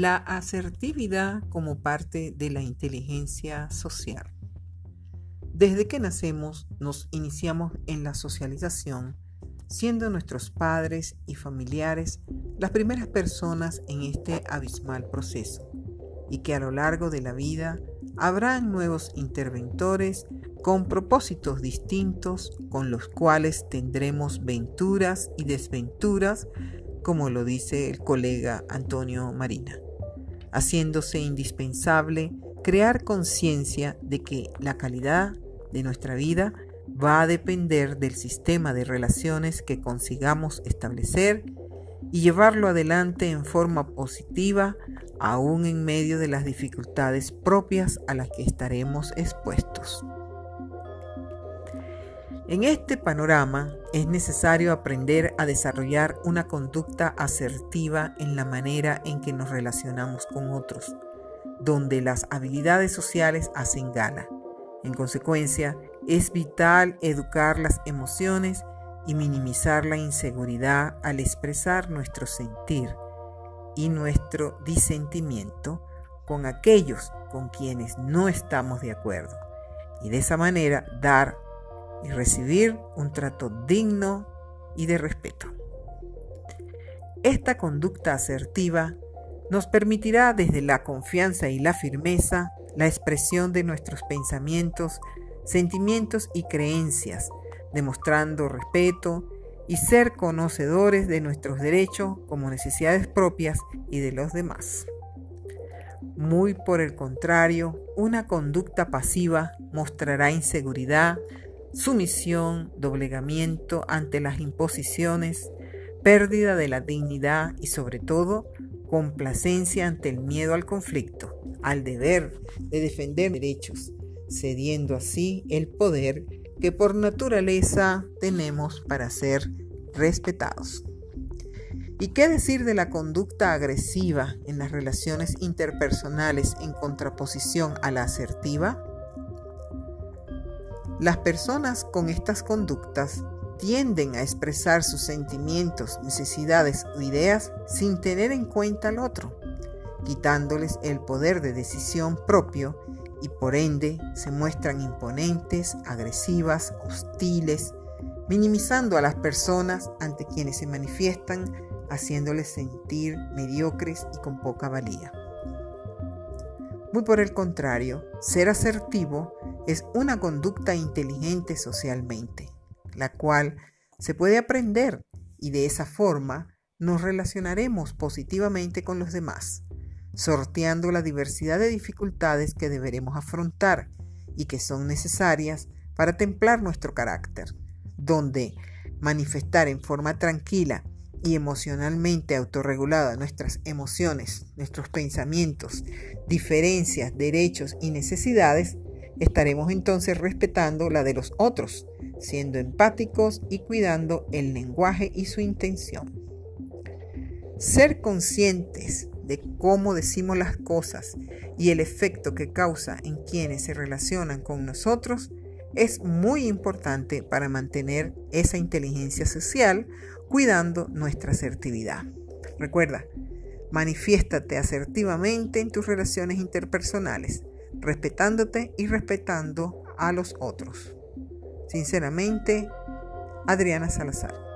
La asertividad como parte de la inteligencia social. Desde que nacemos nos iniciamos en la socialización, siendo nuestros padres y familiares las primeras personas en este abismal proceso, y que a lo largo de la vida habrán nuevos interventores con propósitos distintos con los cuales tendremos venturas y desventuras como lo dice el colega Antonio Marina, haciéndose indispensable crear conciencia de que la calidad de nuestra vida va a depender del sistema de relaciones que consigamos establecer y llevarlo adelante en forma positiva aún en medio de las dificultades propias a las que estaremos expuestos. En este panorama es necesario aprender a desarrollar una conducta asertiva en la manera en que nos relacionamos con otros, donde las habilidades sociales hacen gala. En consecuencia, es vital educar las emociones y minimizar la inseguridad al expresar nuestro sentir y nuestro disentimiento con aquellos con quienes no estamos de acuerdo y de esa manera dar y recibir un trato digno y de respeto. Esta conducta asertiva nos permitirá desde la confianza y la firmeza la expresión de nuestros pensamientos, sentimientos y creencias, demostrando respeto y ser conocedores de nuestros derechos como necesidades propias y de los demás. Muy por el contrario, una conducta pasiva mostrará inseguridad, sumisión, doblegamiento ante las imposiciones, pérdida de la dignidad y sobre todo complacencia ante el miedo al conflicto, al deber de defender derechos, cediendo así el poder que por naturaleza tenemos para ser respetados. ¿Y qué decir de la conducta agresiva en las relaciones interpersonales en contraposición a la asertiva? Las personas con estas conductas tienden a expresar sus sentimientos, necesidades o ideas sin tener en cuenta al otro, quitándoles el poder de decisión propio y por ende se muestran imponentes, agresivas, hostiles, minimizando a las personas ante quienes se manifiestan, haciéndoles sentir mediocres y con poca valía. Muy por el contrario, ser asertivo es una conducta inteligente socialmente, la cual se puede aprender y de esa forma nos relacionaremos positivamente con los demás, sorteando la diversidad de dificultades que deberemos afrontar y que son necesarias para templar nuestro carácter, donde manifestar en forma tranquila y emocionalmente autorregulada nuestras emociones, nuestros pensamientos, diferencias, derechos y necesidades, estaremos entonces respetando la de los otros, siendo empáticos y cuidando el lenguaje y su intención. Ser conscientes de cómo decimos las cosas y el efecto que causa en quienes se relacionan con nosotros es muy importante para mantener esa inteligencia social cuidando nuestra asertividad. Recuerda, manifiéstate asertivamente en tus relaciones interpersonales, respetándote y respetando a los otros. Sinceramente, Adriana Salazar.